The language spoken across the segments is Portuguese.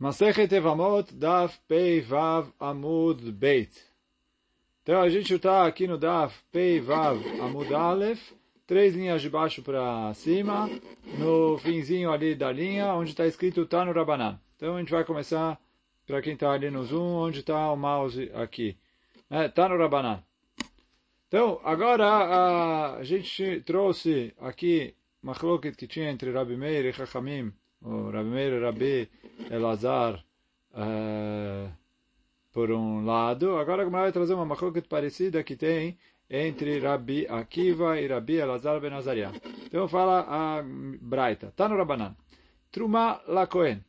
Masechet Evamot, Daf Pei Vav Amud Beit. Então a gente está aqui no Daf Pei Vav Amud Aleph, três linhas de baixo para cima, no finzinho ali da linha, onde está escrito Tano Rabanan. Então a gente vai começar, para quem está ali no Zoom, onde está o mouse aqui. É, Tano Rabanan. Então, agora a, gente trouxe aqui Machloket que tinha entre Rabi Meir e Chachamim, o Rabi Meir Rabi Elazar uh, por um lado. Agora a vai trazer uma machloket parecida que tem entre Rabi Akiva e Rabi Elazar ben Azariah. Então fala a Braita. Tá no Rabanan. Truma la Kohen.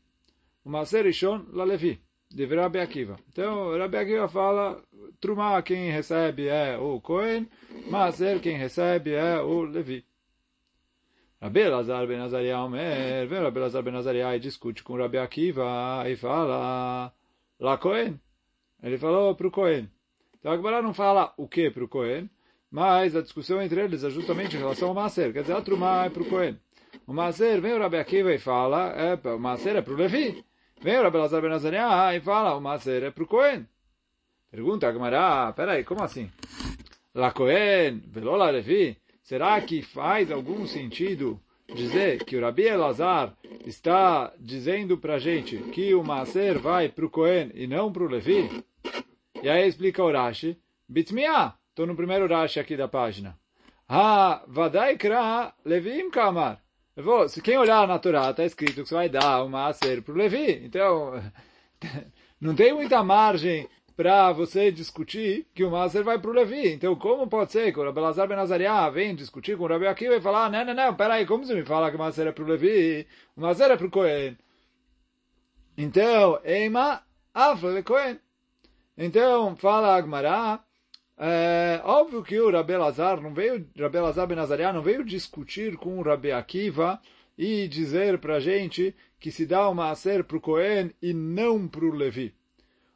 Uma serishon la Levi. De Rabi Akiva. Então Rabi Akiva fala Truma quem recebe é o Kohen, Maser quem recebe é o Levi. Rabi Elazar ben Azariah Omer, vem Rabi Elazar ben Azariah e discute com Rabi Akiva e fala, lá Cohen. Ele falou para o Cohen. Então a não fala o que para o Cohen, mas a discussão entre eles é justamente em relação ao Maser. Quer dizer, a Trumá é para o Cohen. O Maser, vem o Rabi Akiva e fala, é, o Maser é para o Levi. Vem o Rabi Elazar ben e fala, o Maser é para o Cohen. Pergunta a Gemara, peraí, como assim? La Cohen, velola Levi. Será que faz algum sentido dizer que o Rabi Elazar está dizendo para a gente que o Maaser vai para o Cohen e não para o Levi? E aí explica o Rashi, Bitmiah, estou no primeiro Rashi aqui da página. Ah, Vadai Kra Levim Kamar. Se quem olhar na Torá, está escrito que você vai dar o Maaser para o Levi. Então, não tem muita margem para você discutir que o Maser vai para o Levi. Então, como pode ser que o Rabelazar Ben Azariah vem discutir com o Rabi Akiva e falar, não, não, não, peraí, como você me fala que o Maser é para o Levi? O Maser é para o Cohen. Então, Eima Afle Cohen. Então, fala Agmará, é, óbvio que o Rabelazar não veio, Rabelazar Ben Azariah não veio discutir com o Rabi Akiva e dizer para gente que se dá o Maser para o Cohen e não para o Levi.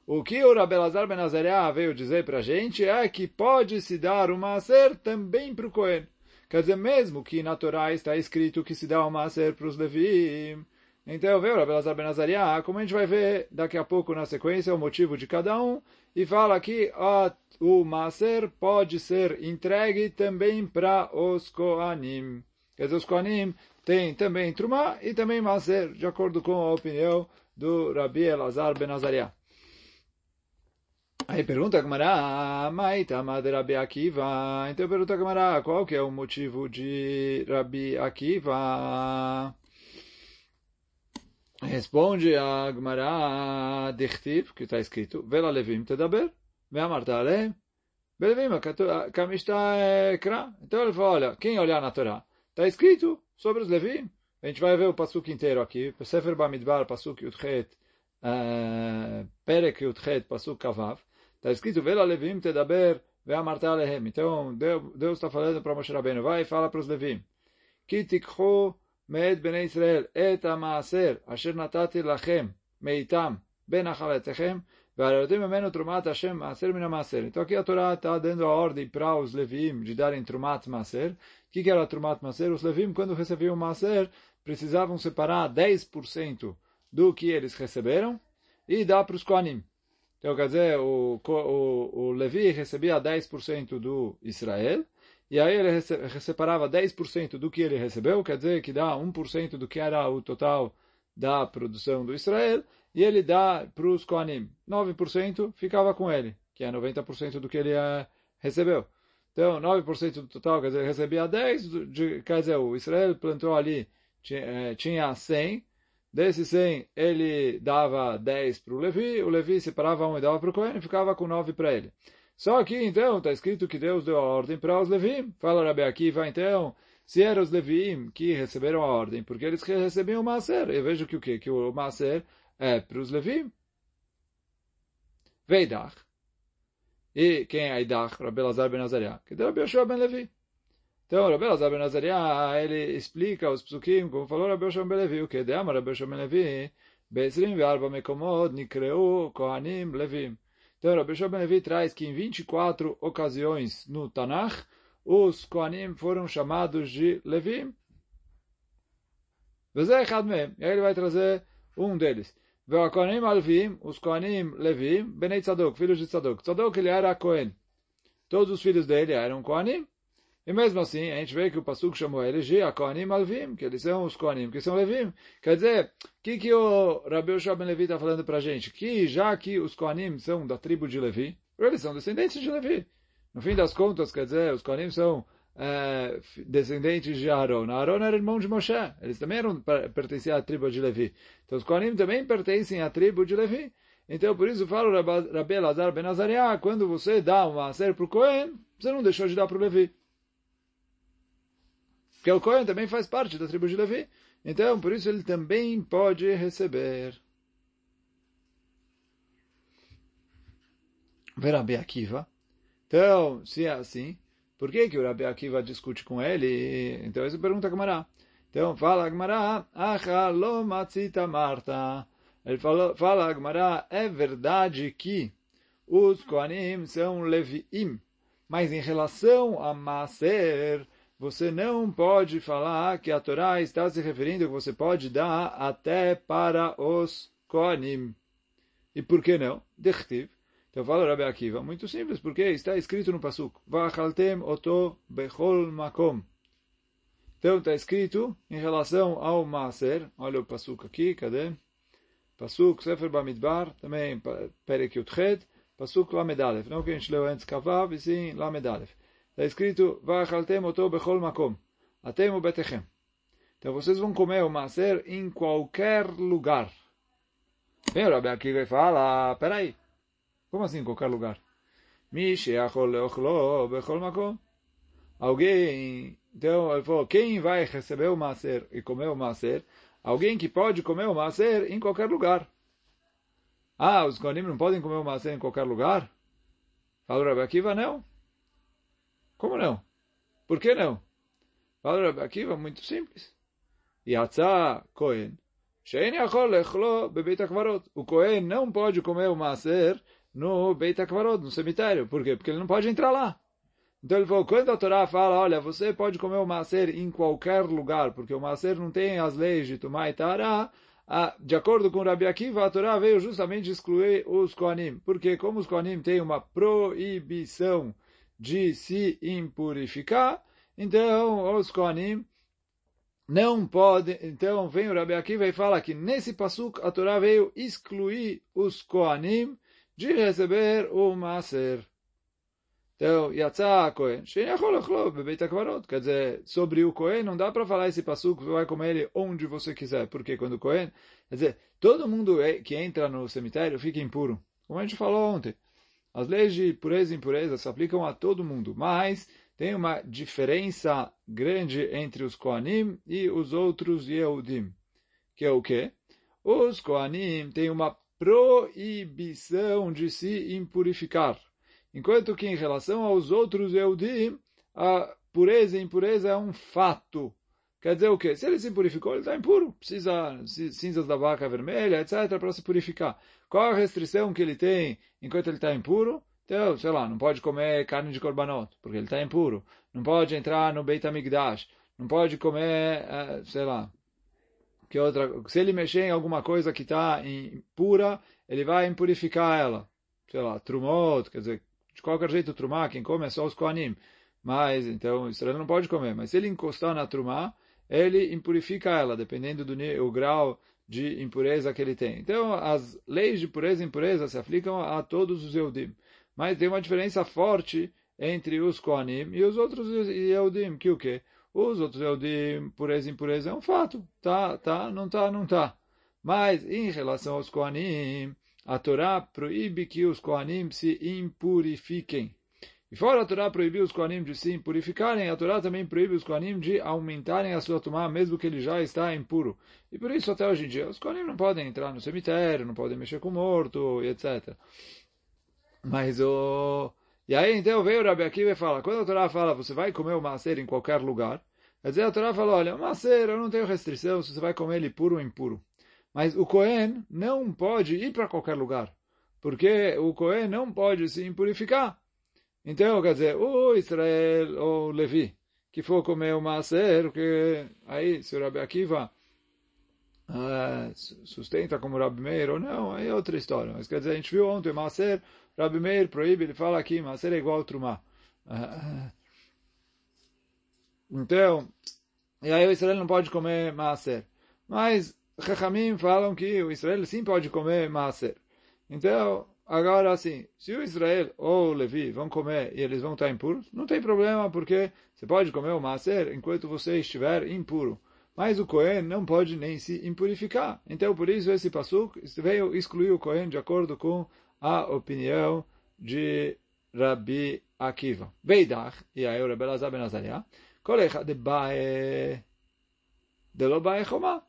O que o Rabelazar Ben Azariah veio dizer para a gente é que pode se dar uma maser também para o Cohen. Quer dizer, mesmo que na Torá está escrito que se dá uma maser para os Levim. Então, veio o Rabelazar Ben Azariah, como a gente vai ver daqui a pouco na sequência, o motivo de cada um, e fala que o maser pode ser entregue também para os Kohanim. Quer dizer, os Kohanim têm também Trumá e também maser, de acordo com a opinião do Rabi Elazar Ben Azariah. Aí pergunta a Gamara, Maitama de Rabi Akiva. Então pergunta a Gamara, qual que é o motivo de Rabi Akiva? Responde a Gemara Dichtiv, que está escrito, Vela Levim Tedaber, Veamarta Alem, Belevim Kamishta Kra. Então ele fala, olha, quem olhar na Torá, está escrito sobre os Levim. A gente vai ver o pasuk inteiro aqui, Sefer Bamidbar, pasuk Yudchet, Perek Yudchet, pasuk Kavav. Está escrito, Vela Levim. Então, Deus está falando para Moshe Rabbeinu, vai e fala para os Levim. Ki tikhu me'ed bnei Israel et ha'maaser asher natati lachem meitam ben achaletechem ve'arotim memenu trumat Hashem maaser min ha'maaser. Então aqui a Torá está dando a ordem para os Levim de darem trumat maaser. O que, que era trumat maaser? Os Levim, quando recebiam maaser, precisavam separar 10% do que eles receberam e dar para os Kohanim. Então, quer dizer, o, o, o Levi recebia 10% do Israel, e aí ele separava 10% do que ele recebeu, quer dizer, que dá 1% do que era o total da produção do Israel, e ele dá para os Kohanim. 9% ficava com ele, que é 90% do que ele uh, recebeu. Então, 9% do total, quer dizer, ele recebia 10, de, quer dizer, o Israel plantou ali, eh, tinha 100, Desse 100, ele dava 10 para o Levi, o Levi separava um e dava para o Cohen e ficava com 9 para ele. Só que, então, está escrito que Deus deu a ordem para os Levim. Fala Rabi Akiva, então, se eram os Levim que receberam a ordem, porque eles recebiam o Maser. Eu vejo que o quê? Que o Maser é para os Levim. Veidach. E quem é Aidach? Rabi Lazar ben Azariah. Que deu Rabi Yoshua ben Levi. Então, Rabbi Elazar ben Azariah, ele explica os psukim, como falou Rabbi Yoshua ben Levi, o que de Amar Rabbi Yoshua ben Levi, ב-24 מקומות נקראו כהנים לווים. Então, Rabbi Yoshua ben Levi traz que em 24 ocasiões no Tanakh, os Kohanim foram chamados de Levim. E aí ele vai trazer um deles. Ve'akonim alvim, os Koanim levim, Benei Tzadok, filhos de Tzadok. Tzadok ele era Cohen. Todos os filhos dele eram Koanim. E mesmo assim, a gente vê que o Pasuk chamou eles de Koanim Alvim, que eles são os Koanim, que são Levim. Quer dizer, o que, que o Rabi Yoshua Ben Levi está falando para a gente? Que já que os Koanim são da tribo de Levi, eles são descendentes de Levi. No fim das contas, quer dizer, os Koanim são é, descendentes de Aaron. Aaron era irmão de Moshe. Eles também eram, pertenciam à tribo de Levi. Então os Kohanim também pertencem à tribo de Levi. Então por isso fala o Rabbi Elazar Ben Azariah, quando você dá uma série para o Cohen, você não deixou de dar para o Levi. Porque o Cohen também faz parte da tribo de Levi. Então por isso ele também pode receber. Ver Rabbi Akiva. Então, se é assim, por que, que o Rabi Akiva discute com ele? Então, essa pergunta a. Então, fala Gemara, Acha lo matzita Marta. Ele fala, fala Gemara, é verdade que os Koanim são Leviim, mas em relação a Maser, você não pode falar que a Torá está se referindo que você pode dar até para os Koanim. E por que não? Dechtiv. Então fala Rabi Akiva, muito simples, porque está escrito no Pasuk, Vachaltem oto bechol makom. Então está escrito em relação ao Maaser, olha o Pasuk aqui, cadê? Pasuk Sefer Bamidbar, também Perek Yutchet, Pasuk Lamedalef, não que a gente leu antes Kavav, e sim Lamedalef. Está escrito. Então vocês vão comer o Maaser em qualquer lugar. Vem o Rabi Akiva e fala, peraí, como assim em qualquer lugar? Alguém, então ele falou, quem vai receber o maser e comer o maser? Alguém que pode comer o maser em qualquer lugar. Ah, os konim não podem comer o maser em qualquer lugar? Fala o Rabi Akiva, não. Como não? Por que não? Fala o Rabi Akiva, muito simples. Yatzah Kohen. O Kohen não pode comer o maser no Beit HaKvarot, no cemitério. Por quê? Porque ele não pode entrar lá. Então ele falou, quando a Torá fala, olha, você pode comer o macer em qualquer lugar, porque o macer não tem as leis de Tumá e Tará, de acordo com Rabi Akiva, a Torá veio justamente excluir os Koanim. Porque como os Koanim têm uma proibição de se impurificar, então os Koanim não podem... Então vem o Rabi Akiva e fala que nesse pasuk a Torá veio excluir os Koanim de receber o Maser. Então, Bebeit HaKvarot. Quer dizer, sobre o Cohen não dá para falar esse passuco, você vai comer ele onde você quiser. Porque quando o Cohen, quer dizer, todo mundo que entra no cemitério fica impuro. Como a gente falou ontem. As leis de pureza e impureza se aplicam a todo mundo, mas tem uma diferença grande entre os Koanim e os outros Yehudim. Que é o quê? Os Koanim têm uma proibição de se impurificar. Enquanto que em relação aos outros Eudim, a pureza e impureza é um fato. Quer dizer o quê? Se ele se purificou, ele está impuro. Precisa cinzas da vaca vermelha, etc., para se purificar. Qual a restrição que ele tem enquanto ele está impuro? Então, sei lá, não pode comer carne de korbanot, porque ele está impuro. Não pode entrar no Beit HaMikdash. Não pode comer, eh, sei lá, que outra, se ele mexer em alguma coisa que está impura, ele vai impurificar ela. Sei lá, trumot, quer dizer, de qualquer jeito trumá, quem come é só os koanim. Mas, então, Israel não pode comer. Mas se ele encostar na trumá, ele impurifica ela, dependendo do o grau de impureza que ele tem. Então, as leis de pureza e impureza se aplicam a todos os Eudim. Mas tem uma diferença forte entre os Koanim e os outros Eudim, que o quê? Os outros de pureza e impureza, é um fato. Tá, tá, não tá, não tá. Mas, em relação aos Kohanim, a Torá proíbe que os Kohanim se impurifiquem. E fora a Torá proibir os Kohanim de se impurificarem, a Torá também proíbe os Kohanim de aumentarem a sua tomar, mesmo que ele já está impuro. E por isso, até hoje em dia, os Kohanim não podem entrar no cemitério, não podem mexer com o morto, etc. Mas o... E aí então veio o Rabi Akiva e fala, quando a Torá fala, você vai comer o macer em qualquer lugar, quer dizer, a Torá fala, olha, o macer eu não tenho restrição se você vai comer ele puro ou impuro. Mas o Cohen não pode ir para qualquer lugar, porque o Cohen não pode se impurificar. Então, quer dizer, o Israel ou Levi, que for comer o macer, que aí, se o Rabi Akiva uh, sustenta como Rabi Meir ou não, aí é outra história. Mas quer dizer, a gente viu ontem, Maser, Rabi Meir proíbe, ele fala aqui, Maser é igual ao Trumá. Uh, então, e aí o Israel não pode comer Maser. Mas Chachamim falam que o Israel sim pode comer Maser. Então, agora assim, se o Israel ou o Levi vão comer e eles vão estar impuros, não tem problema, porque você pode comer o Maser enquanto você estiver impuro. Mas o Cohen não pode nem se impurificar. Então, por isso, esse Passuk veio excluir o Cohen de acordo com a opinião de Rabi Akiva. Veidach, e aí o Rebbe Lazar ben de Bae, de lo Bae Choma.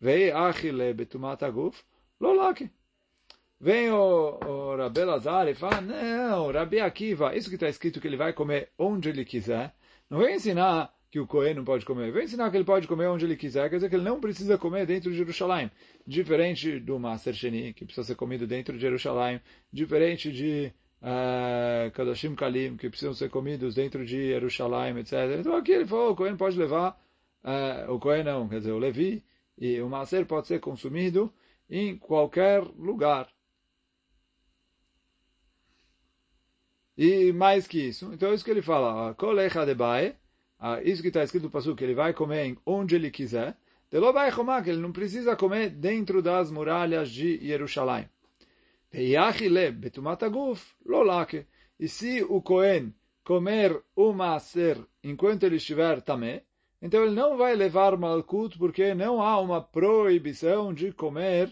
Vei Achile betumat aguf, lo. Vem o, o Rabi e fala, não, Rabi Akiva, isso que está escrito que ele vai comer onde ele quiser, não vem ensinar que o Cohen não pode comer. Vem ensinar que ele pode comer onde ele quiser, quer dizer que ele não precisa comer dentro de Jerusalém. Diferente do Master Sheni, que precisa ser comido dentro de Jerusalém. Diferente de uh, Kadashim Kalim, que precisam ser comidos dentro de Jerusalém, etc. Então aqui ele falou, o Cohen pode levar, uh, o Cohen não, quer dizer, o Levi, e o Maser pode ser consumido em qualquer lugar. E mais que isso, então é isso que ele fala, Kolecha de Bae, isso que está escrito no Passu, que ele vai comer onde ele quiser, que ele não precisa comer dentro das muralhas de Jerusalém. E se o Cohen comer o Maaser enquanto ele estiver tamé, então ele não vai levar Malkut, porque não há uma proibição de comer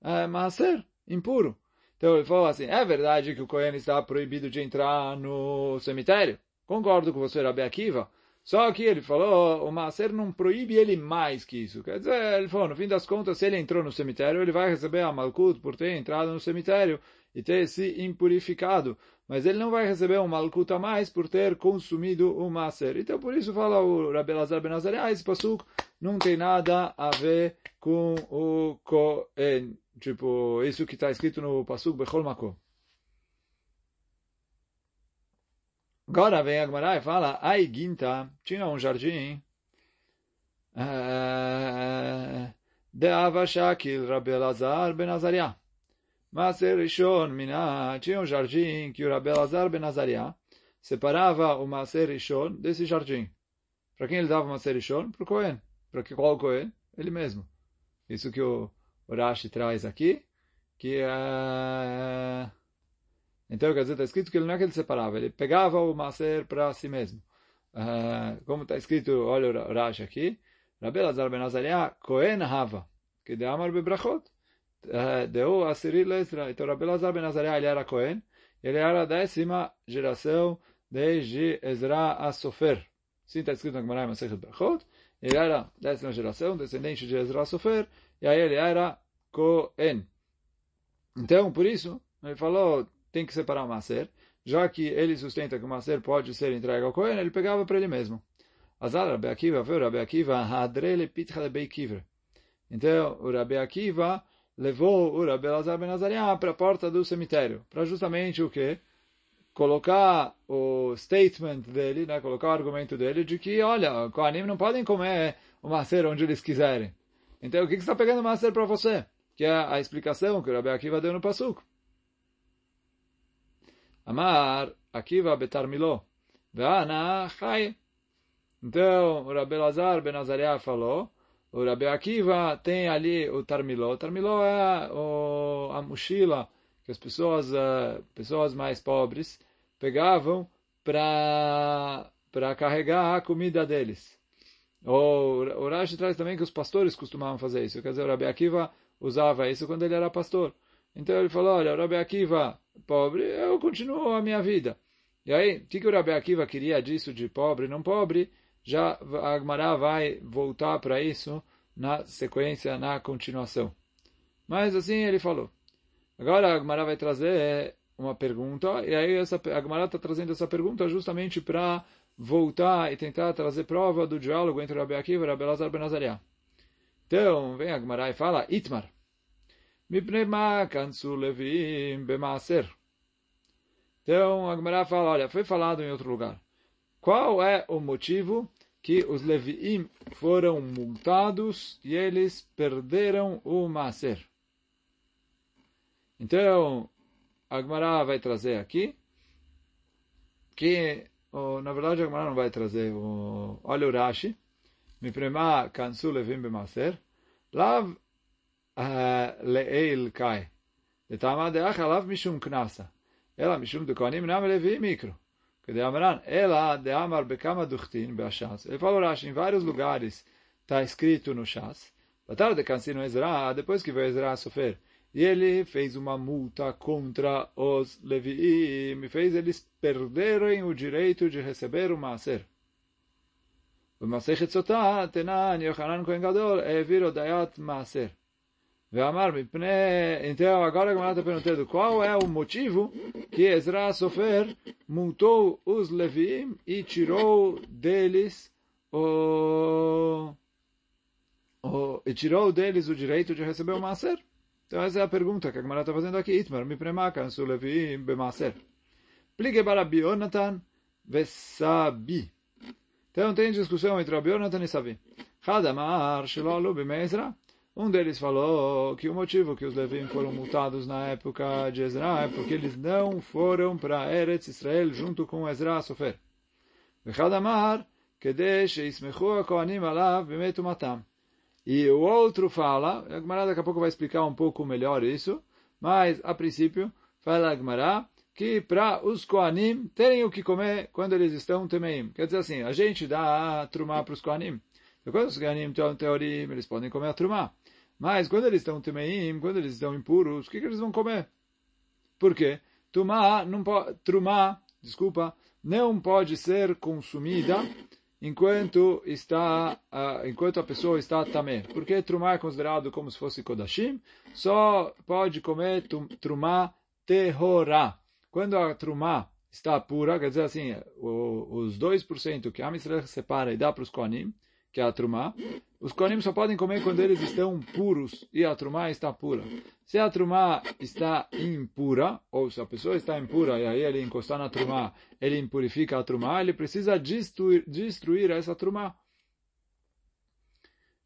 uh, Maaser impuro. Então ele falou assim, é verdade que o Cohen está proibido de entrar no cemitério? Concordo com você, Rabi Akiva. Só que ele falou, o Maaser não proíbe ele mais que isso. Quer dizer, ele falou, no fim das contas, se ele entrou no cemitério, ele vai receber a Malkut por ter entrado no cemitério e ter se impurificado. Mas ele não vai receber um Malkut a mais por ter consumido o Maaser. Então, por isso fala o Rabbi Lazar Ben Azariah, ah, esse Pasuk não tem nada a ver com o Kohen. Tipo, isso que está escrito no Pasuk Bechol Makom. Agora vem a Gemara e fala, ai Ginta, tinha um jardim, uh, de Avashakil Rabbi Elazar ben Azariah. Mas Rishon Mina, tinha um jardim que o Rabbi Elazar ben separava o Maser Rishon desse jardim. Para quem ele dava o Maser Rishon? Para o Cohen. Para qual Cohen? Ele mesmo. Isso que o, Rashi traz aqui, que é... Então, quer dizer, está escrito que ele não é que ele separava, ele pegava o maser para si mesmo. Uh, como está escrito, olha o Rashi aqui, Rabbi Lazar ben Azariah, Kohen Hava, que de Amar Bebrachot, uh, deu a Siril Ezra. Então, Rabbi Lazar ben Azariah, ele era Kohen, ele era a décima geração desde Ezra a Sofer. Sim, está escrito na Gemara Masechet Brachot, ele era a décima geração, descendente de Ezra a Sofer, e aí ele era Kohen. Então, por isso, ele falou, tem que separar o maser, já que ele sustenta que o maser pode ser entregue ao Cohen, ele pegava para ele mesmo. Azar Rabi Akiva, viu Rabi Akiva, hadrele pitcha de beikivre. Então, o Rabi Akiva levou o Rabi Lazar Ben para a porta do cemitério, para justamente o quê? Colocar o statement dele, né? colocar o argumento dele de que, olha, Kohanim não podem comer o macer onde eles quiserem. Então, o que, que está pegando o macer para você? Que é a explicação que o Rabi Akiva deu no Pasuk. Amar Akiva betarmilo. Veana chai. Então, o Rabi Lazar Ben Azariah falou, o Rabi Akiva tem ali o tarmiló. O tarmiló é o, a mochila que as pessoas, uh, pessoas mais pobres pegavam para carregar a comida deles. O, o Rashi traz também que os pastores costumavam fazer isso. Quer dizer, o Rabi Akiva usava isso quando ele era pastor. Então ele falou, olha, o Rabi Akiva, pobre, eu continuo a minha vida. E aí, o que, que o Rabi Akiva queria disso de pobre não pobre? Já a Agmará vai voltar para isso na sequência, na continuação. Mas assim ele falou. Agora a Agmará vai trazer uma pergunta, e aí essa, a Agmará está trazendo essa pergunta justamente para voltar e tentar trazer prova do diálogo entre Rabi Akiva e Rabi Lazar Ben Azariah. Então, vem a Agmará e fala, Itmar. Bemaser. Então, a Gemara fala, olha, foi falado em outro lugar. Qual é o motivo que os Leviim foram multados e eles perderam o Maser. Então, a Gemara vai trazer aqui que, oh, na verdade, a Gemara não vai trazer o... Olha o Rashi. מפרמה כנסו לווים במעשר, לאו לעיל קאי. לטעמה דאח עליו משום קנסה, אלא משום דכהנים נם לווים מיקרו. Amran, ela de Amar Bekama Duchtin, Beachas. Ele falou, Rashi, em vários lugares está escrito no Chas. Batalha de Cansino Ezra, depois que veio Ezra sofrer, e ele fez uma multa contra os Leviim, e fez eles perderem o direito de receber o Maaser. במסכת סוטה, תנן יוחנן כהן גדול, העביר הודעת מעשר. ואמר מפני, então agora a Gemara está perguntando qual é o motivo que Ezra Sofer multou os Leviim e tirou deles o, o e tirou deles o direito de receber o Maser. Então essa é a pergunta que a Gemara está fazendo aqui. Itmar mi premakan su Leviim bemaser. Pligue para Bionatan vesabi. Então tem discussão entre Rabi Yonatan e Sabi. Hadamar shelo alu b'meizra. Um deles falou que o motivo que os Levim foram multados na época de Ezra é porque eles não foram para Eretz Israel junto com Ezra Sofer. Vechadamar, Kedesh Ismechu Kohanim Alav Bimetu Matam. E o outro fala, a Gemara daqui a pouco vai explicar um pouco melhor isso, mas a princípio fala a Gemara que para os Kohanim terem o que comer quando eles estão temeim. Quer dizer assim, a gente dá a trumá para os Kohanim. Então, quando os Kohanim estão teorim, eles podem comer a trumá. Mas quando eles estão temeim, quando eles estão impuros, o que, que eles vão comer? Por quê? Não trumá, desculpa, não pode ser consumida enquanto está uh, enquanto a pessoa está tamé. Porque trumá é considerado como se fosse kodashim, só pode comer trumá terrorá. Quando a trumá está pura, quer dizer assim, o, os 2% que a Israel separa e dá para os koanim, que é a trumá, os koanim só podem comer quando eles estão puros e a trumá está pura. Se a trumá está impura, ou se a pessoa está impura e aí ele encostar na trumá, ele impurifica a trumá, ele precisa destruir, destruir essa trumá.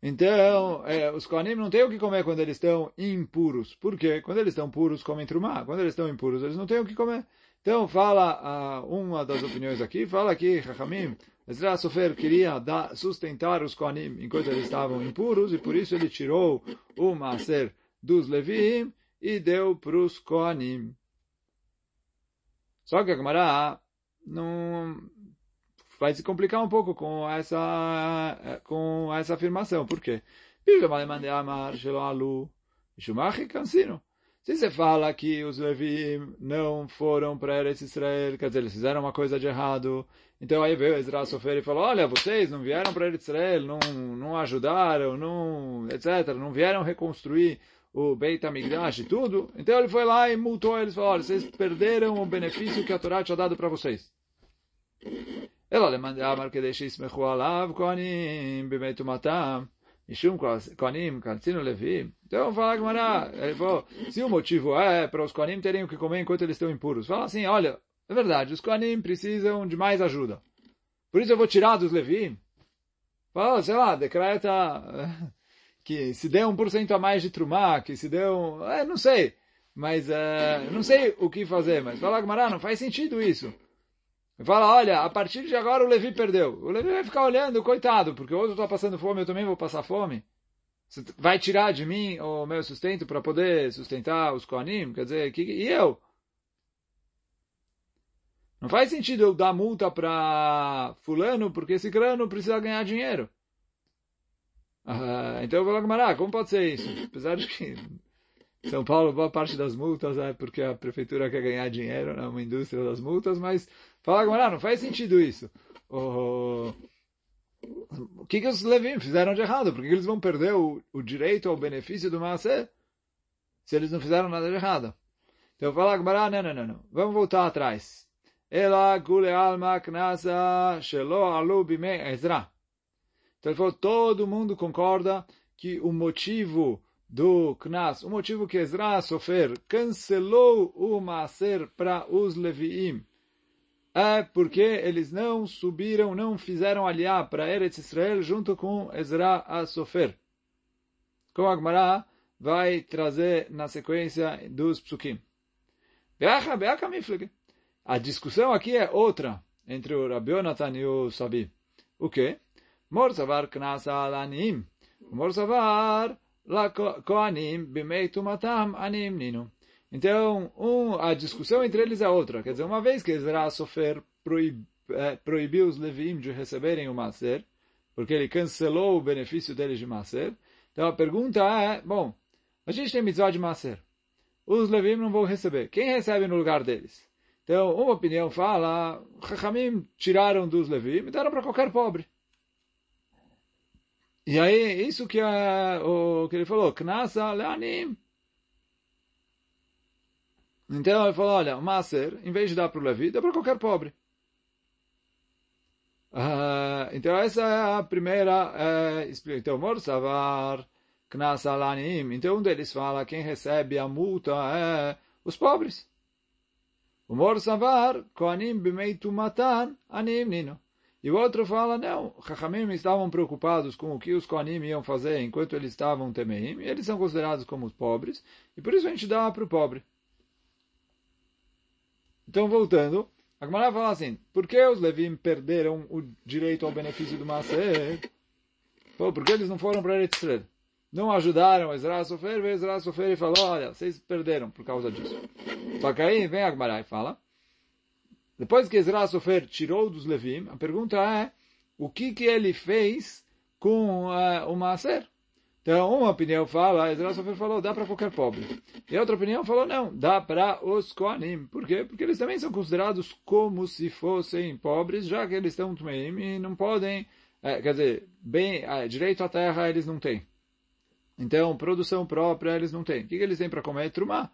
Então, é, os koanim não têm o que comer quando eles estão impuros. Por quê? Quando eles estão puros, comem trumá. Quando eles estão impuros, eles não têm o que comer. Então, fala uh, uma das opiniões aqui, fala que Chachamim, Ezra Sofer queria dar, sustentar os Kohanim enquanto eles estavam impuros, e por isso ele tirou o Maser dos Leviim e deu para os Kohanim. Só que a Gemara não vai se complicar um pouco com essa com essa afirmação. Por quê? Se você fala que os Levim não foram para Eretz Israel, quer dizer, eles fizeram uma coisa de errado, então aí veio Ezra Sofer e falou, olha, vocês não vieram para Israel, não, não ajudaram, não, etc., não vieram reconstruir o Beit HaMikdash e tudo. Então ele foi lá e multou eles, falou, olha, vocês perderam o benefício que a Torá tinha dado para vocês. Ela a marca que deixe ismechu alav koanim bimetumatam mishum koanim kansino levim. Então fala Gmará, ele falou, se o motivo é para os koanim terem o que comer enquanto eles estão impuros, fala assim, olha, é verdade, os Kohanim precisam de mais ajuda. Por isso eu vou tirar dos Levi. Fala, sei lá, decreta que se der um por cento a mais de Trumá, que se deu, é, não sei, mas é, não sei o que fazer, mas fala Gemara, não faz sentido isso. Fala, olha, a partir de agora o Levi perdeu. O Levi vai ficar olhando, coitado, porque hoje eu estou passando fome, eu também vou passar fome. Você vai tirar de mim o meu sustento para poder sustentar os Koanim? Quer dizer, que, e eu? Não faz sentido eu dar multa para fulano, porque esse grano precisa ganhar dinheiro. Ah, então eu vou lá, como pode ser isso? Apesar de que são Paulo, boa parte das multas é porque a prefeitura quer ganhar dinheiro, é uma indústria das multas, mas fala agora, não faz sentido isso. O, o que, que os Levim fizeram de errado? Por que eles vão perder o, o direito ao benefício do Maaseh se eles não fizeram nada de errado? Então fala agora, não, não, não, não. Vamos voltar atrás. Ela gule alma knasa shelo alu bime Ezra. Então ele falou, todo mundo concorda que o motivo do Knas, o motivo que Ezra Sofer cancelou o Maaser para os Leviim é porque eles não subiram, não fizeram aliar para Eretz Israel junto com Ezra a Sofer. Como a Gemara vai trazer na sequência dos psukim. A discussão aqui é outra entre o Rabi Yonatan e o Sabi. O que? Mor savar knasa alanim. Mor savar la koanim bimei anim nino. Então, um, a discussão entre eles é outra. Quer dizer, uma vez que Ezra Sofer proib, é, proibiu os Levim de receberem o Maser, porque ele cancelou o benefício deles de Maser, então a pergunta é, bom, a gente tem mitzvah de Maser. Os Levim não vão receber. Quem recebe no lugar deles? Então, uma opinião fala, Chachamim tiraram dos Levim e deram para qualquer pobre. E aí, isso que, é, o, que ele falou, Knasa leanim, então ele falou, olha, o Maser, em vez de dar para o Levi, dá para qualquer pobre. Uh, então essa é a primeira uh. Então, Morsavar, Knas Alanim. Então um deles fala, quem recebe a multa é os pobres. O Morsavar, Koanim Bimeitu Matan, Anim Nino. E o outro fala, não, Chachamim estavam preocupados com o que os Koanim iam fazer enquanto eles estavam temeim, e eles são considerados como os pobres, e por isso a gente dá para o pobre. Então, voltando, a Gemara fala assim, por que os Levim perderam o direito ao benefício do Maaser? Pô, porque eles não foram para Eretz? Não ajudaram Ezra Sofer, veio Ezra Sofer e falou, olha, vocês perderam por causa disso. Só que aí vem a Gemara e fala, depois que Ezra Sofer tirou dos Levim, a pergunta é, o que que ele fez com uh, o Maaser? Então, uma opinião fala, Ezra Sofer falou, dá para qualquer pobre. E a outra opinião falou, não, dá para os Koanim. Por quê? Porque eles também são considerados como se fossem pobres, já que eles estão Tmeim e não podem, é, quer dizer, bem, é, direito à terra eles não têm. Então, produção própria eles não têm. O que, eles têm para comer? Trumá.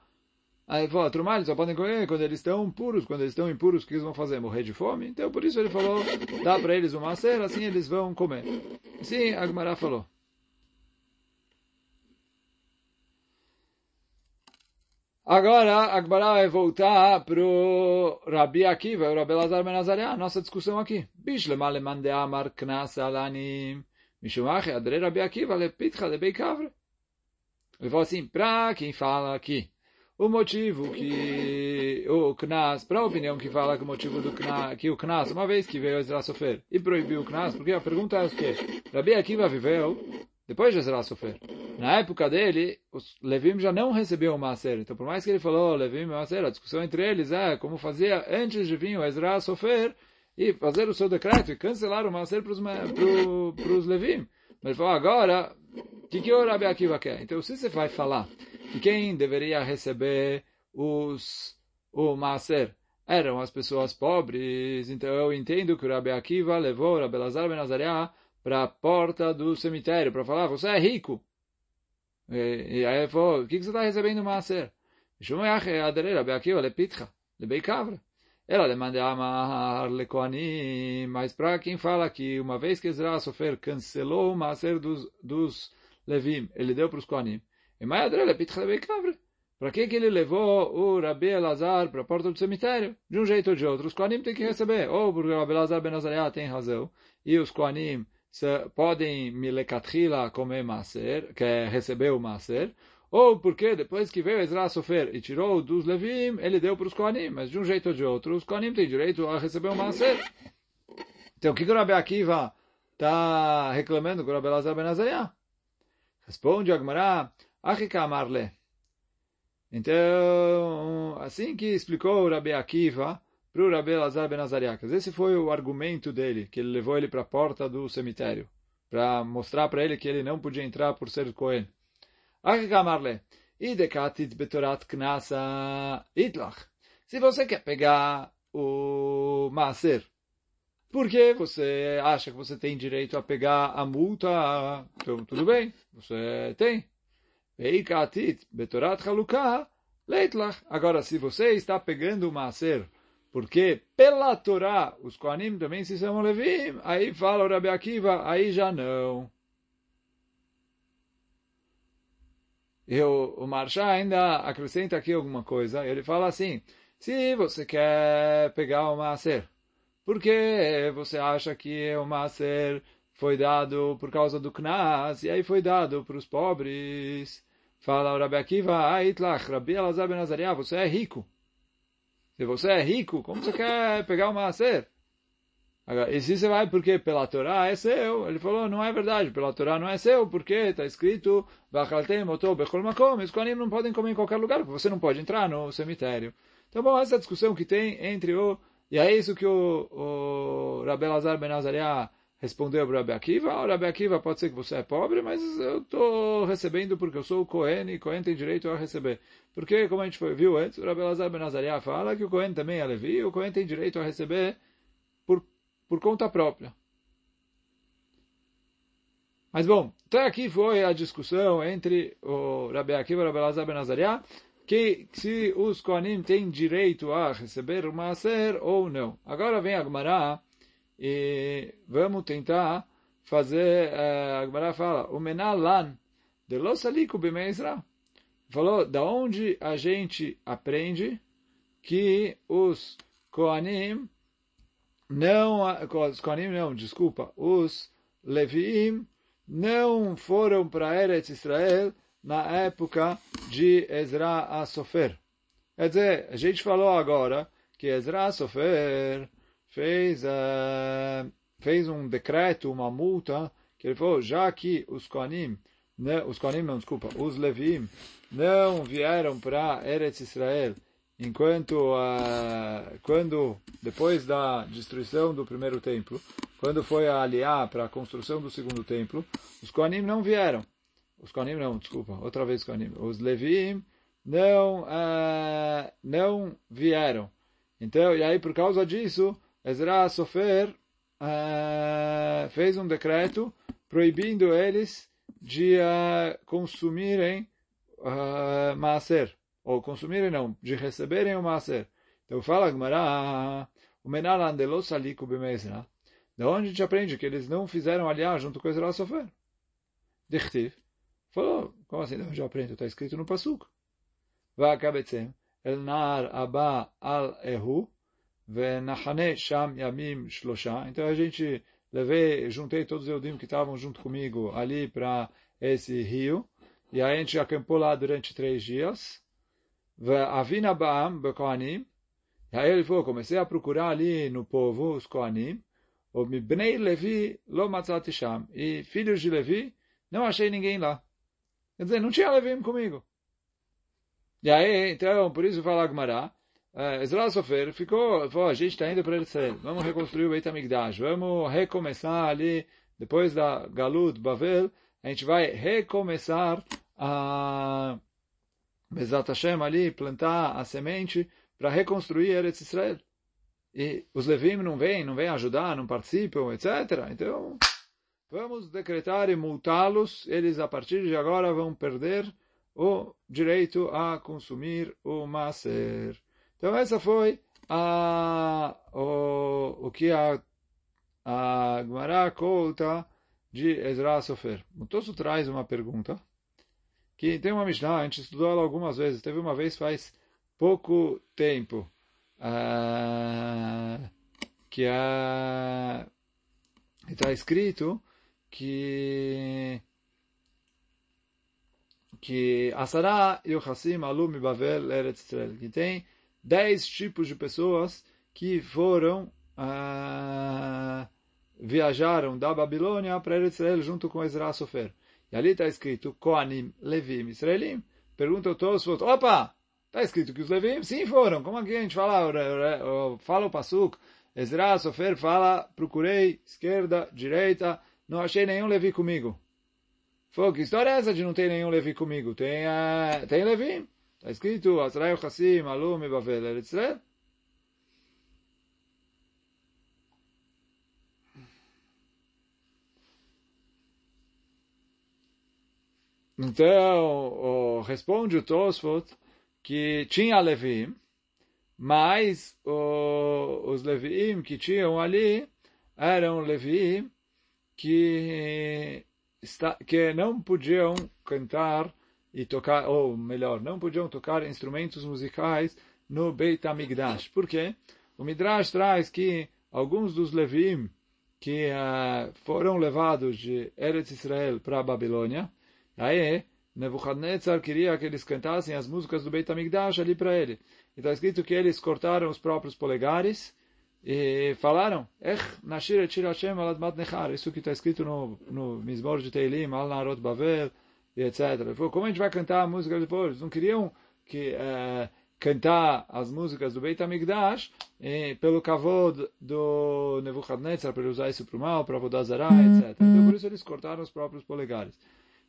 Aí ele falou, Trumá eles só podem comer quando eles estão puros. Quando eles estão impuros, o que eles vão fazer? Morrer de fome? Então, por isso ele falou, dá para eles uma cera, assim eles vão comer. Sim, Agmará falou. Agora, Agbará vai voltar para o Rabi Akiva, o Rabi Lazar Benazariah, nossa discussão aqui. Bishlema amar knas alanim, adre Rabi Akiva lepitcha lebeikavre. Ele falou assim, para quem fala aqui, o motivo que o Knas, para a opinião que fala que o motivo do Knas, que o Knas, uma vez que veio Ezra Sofer e proibiu o Knas, porque a pergunta é o quê? Rabi Akiva viveu depois de Ezra Sofer. Na época dele, os Levim já não recebiam o Maaser. Então, por mais que ele falou Levim e Maaser, a discussão entre eles é como fazia antes de vir o Ezra e fazer o seu decreto e cancelar o Maaser para os Levim. Mas ele falou, agora, o que, que o Rabi Akiva quer? Então, se você vai falar que quem deveria receber os, o Maaser eram as pessoas pobres, então eu entendo que o Rabi Akiva levou o Rabi Lazar Ben Azariah para a porta do cemitério, para falar, você é rico. E, e aí ele falou, o que, que você está recebendo Maaser? Ela demanda amar lekoanim, mas para quem fala que uma vez que Ezra Sofer cancelou o Maaser dos, dos Levim, ele deu para os Koanim. Para que, que ele levou o Rabi Elazar para a porta do cemitério? De um jeito ou de outro, os Koanim têm que receber. Ou porque o Rabi Elazar Ben Azariah tem razão, e os Koanim podem milekatrila comer maser, que é receber o maser, ou porque depois que veio Ezra Sofer e tirou dos Levim, ele deu para os Kohanim, mas de um jeito ou de outro, os Kohanim têm direito a receber o maser. Então, o que o Rabi Akiva está reclamando com o Rabi Lazar Ben Azariah? Responde Agmará, Achikamarle. Então, assim que explicou o Rabi Akiva, para o Rabi Lazar Ben Azariakas. Esse foi o argumento dele, que ele levou ele para a porta do cemitério, para mostrar para ele que ele não podia entrar por ser Cohen. Akamarle, idekatit betorat knasa itlach. Se você quer pegar o Maaser, porque você acha que você tem direito a pegar a multa, então tudo bem, você tem. Betorat. Agora, se você está pegando o Maaser porque pela Torá, os Kohanim também se chamam Levim. Aí fala o Rabi Akiva, aí já não. E o, o ainda acrescenta aqui alguma coisa. Ele fala assim, se você quer pegar o Maaser, por que você acha que o Maaser foi dado por causa do Knas, e aí foi dado para os pobres? Fala o Rabi Akiva, Aitlach, Rabi Elazar ben Azariah, você é rico. Se você é rico, como você quer pegar o Maaser? Agora, e se você vai porque pela Torá é seu? Ele falou, não é verdade, pela Torá não é seu, porque está escrito, os Kohanim não podem comer em qualquer lugar, porque você não pode entrar no cemitério. Então, bom, essa discussão que tem entre o... E é isso que o, o Rabbi Lazar Ben Azariah respondeu para o Rabbi Akiva. O Rabbi Akiva pode ser que você é pobre, mas eu estou recebendo porque eu sou o Cohen e Cohen tem direito a receber. Porque, como a gente viu antes, o Rabbi Lazar Ben Azariah fala que o Cohen também é Levi e o Cohen tem direito a receber por conta própria. Mas bom, até aqui foi a discussão entre o Rabi Akiva e o Rabi Lazar Ben Azariah, que se os Kohanim têm direito a receber o Maaser ou não. Agora vem a Gemara e vamos tentar fazer, uh, a Gemara fala, o Menalan de lo saliku b'meizra. Falou, da onde a gente aprende que os Kohanim não, os Kohanim não, desculpa, os Leviim não foram para Eretz Israel na época de Ezra a Sofer. Quer dizer, a gente falou agora que Ezra Sofer fez, uh, fez um decreto, uma multa, que ele falou, já que os Kohanim, né, os Kohanim não, desculpa, os Leviim não vieram para Eretz Israel enquanto uh, quando depois da destruição do primeiro templo, quando foi a aliar para a construção do segundo templo, os Kohanim não vieram. Os Kohanim não, desculpa, outra vez os Kohanim. Os Leviim não uh, não vieram. Então, e aí por causa disso, Ezra Sofer uh, fez um decreto proibindo eles de uh, consumirem uh, maaser ou consumirem não, de receberem o Maaser. Então fala Gmará, o Menalan de los aliku b'mezra, da onde a gente aprende que eles não fizeram aliar junto com Israel Sofer? Dichtiv. Falou, como assim? Eu já aprendo, está escrito no Pasuk. Vakabetzem, el nar aba al ehu, sham yamim shlosha. Então a gente levei, juntei todos os eudim que estavam junto comigo ali para esse rio, e a gente acampou lá durante três dias. Avina ba'am bekoanim, e aí ele falou, comecei a procurar ali no povo, os koanim, o mibnei levi lo matzati sham, e filhos de Levi, não achei ninguém lá. Quer dizer, não tinha Levim comigo. E aí, então, por isso fala Agmará, uh, Ezra Sofer ficou, falou, a gente está indo para Israel, vamos reconstruir o Beit HaMikdash, vamos recomeçar ali, depois da Galut, Bavel, a gente vai recomeçar a... Bezat Hashem ali, plantar a semente para reconstruir Eretz Israel. E os Levim não vêm, não vêm ajudar, não participam, etc. Então, vamos decretar e multá-los. Eles, a partir de agora, vão perder o direito a consumir o Maser. Então, essa foi a, o, o que a, a Gemara conta de Ezra Sofer. O Tosso traz uma pergunta que tem uma Mishnah, a gente estudou ela algumas vezes, teve uma vez faz pouco tempo, uh, que está escrito que que Asara Yochassim Alum Bavel Eretz Israel, que tem dez tipos de pessoas que foram uh, viajaram da Babilônia para Eretz Israel junto com Ezra Sofer. E ali está escrito Koanim, Levim, Israelim. Pergunta o Tosfot, opa, está escrito que os Levim sim foram. Como aqui a gente fala, fala o Pasuk, Ezra, Sofer fala, procurei, esquerda, direita, não achei nenhum Levi comigo. Falou, que história é essa de não ter nenhum Levi comigo? Tem, uh, tem Levim. Está escrito, Azrael Hassim, Alum, Bavel, Eretz Então, o, responde o Tosfot que tinha Levim, mas o, os Leviim que tinham ali eram Leviim que, está, que não podiam cantar e tocar, ou melhor, não podiam tocar instrumentos musicais no Beit HaMikdash. Por quê? O Midrash traz que alguns dos Levim que uh, foram levados de Eretz Israel para a Babilônia, aí Nebuchadnezzar queria que eles cantassem as músicas do Beit HaMikdash ali para ele. E está escrito que eles cortaram os próprios polegares e falaram. Isso que está escrito no, no Mizmor de Teilim, Al Narot Bavel, etc. Ele falou, como a gente vai cantar a música depois? Eles não queriam que uh, cantar as músicas do Beit HaMikdash pelo kavod do Nebuchadnezzar, para usar isso para o mal, para Vodazara, etc. Então por isso eles cortaram os próprios polegares.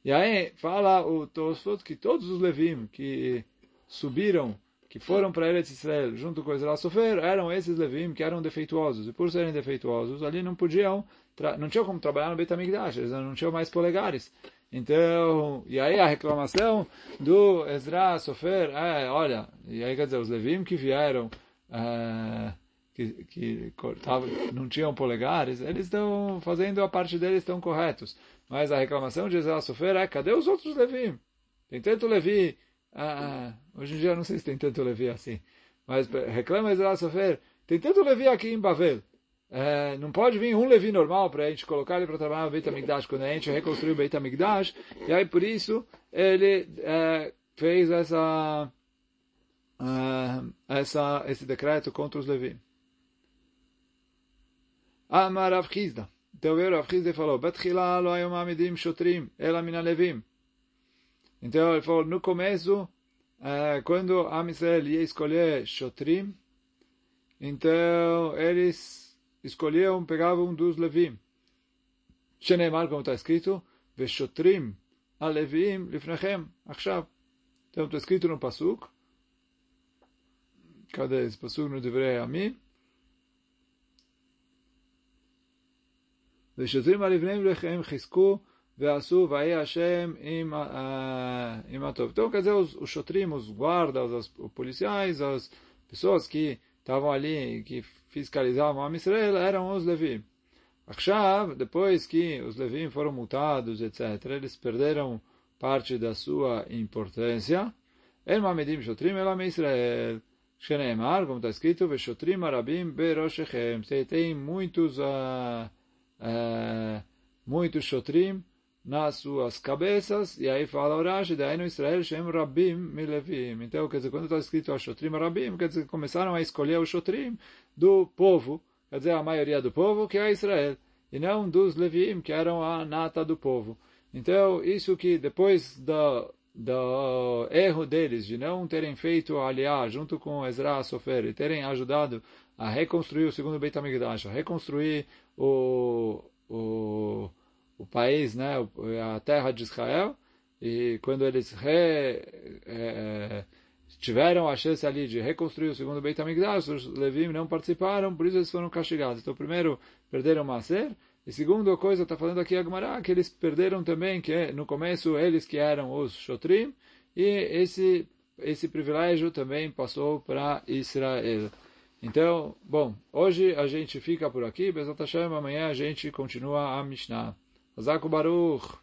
E aí fala o Tosfot que todos os Levim que subiram que foram para Eretz Israel junto com Ezra Sofer eram esses Levim que eram defeituosos. E por serem defeituosos, ali não podiam, não tinham como trabalhar no Beit HaMikdash, eles não tinham mais polegares. Então, e aí a reclamação do Ezra Sofer é, olha, e aí quer dizer, os Levim que vieram, é, que, que cortavam, não tinham polegares, eles estão fazendo a parte deles, estão corretos. Mas a reclamação de Ezra Sofer é, cadê os outros Levim? Tem tanto Levi ah, hoje em dia não sei se tem tanto Levi assim. Mas reclama Ezra Sofer, tem tanto Levi aqui em Bavel. É, não pode vir um Levi normal para a gente colocar ele para trabalhar no Beit HaMikdash quando a gente reconstruiu o Beit HaMikdash. E aí por isso ele é, fez essa, uh, essa, esse decreto contra os Levi. Amar Rav Chizda. Então veio Rav Chizda e falou, Betchila lo ayom amidim shotrim, ela mina levim. Então ele falou, no começo, quando a ia escolher Shotrim, então eles escolhiam, pegavam um dos Levim. Shenemar, como está escrito, Veshotrim alevim lifnechem, achshav. Então está escrito no Pasuk, cadê esse Pasuk no Divrei Amim? ושותרים על לבניהם לכם חזקו Imatov. Eh, então, quer dizer, os, os shotrim, os guardas, os, os policiais, as pessoas que estavam ali, que fiscalizavam a Israel, eram os levim. Akshav, depois que os levim foram multados, etc., eles perderam parte da sua importância. El mamedim shotrim elam Israel. Sheneemar, como está escrito, veshotrim arabim beroshechem. Tem muitos, uh, uh, muitos shotrim, nas suas cabeças, e aí fala o Rashi, daí no Israel, Shem Rabim Milevim. Então, quer dizer, quando está escrito a Shotrim Rabim, quer dizer, começaram a escolher o Shotrim do povo, quer dizer, a maioria do povo, que é Israel, e não dos Levim, que eram a nata do povo. Então, isso que depois do, do erro deles, de não terem feito aliar junto com Ezra Sofer, e terem ajudado a reconstruir o segundo Beit HaMikdash, a reconstruir o, o o país, né, a terra de Israel, e quando eles re, é, é, tiveram a chance ali de reconstruir o segundo Beit HaMikdash, os Levim não participaram, por isso eles foram castigados. Então, primeiro, perderam Maser, e segundo a coisa, está falando aqui a Gemara, que eles perderam também, que no começo eles que eram os Shotrim, e esse, esse privilégio também passou para Israel. Então, bom, hoje a gente fica por aqui, Bezat Hashem, amanhã a gente continua a Mishnah. חזק וברוך.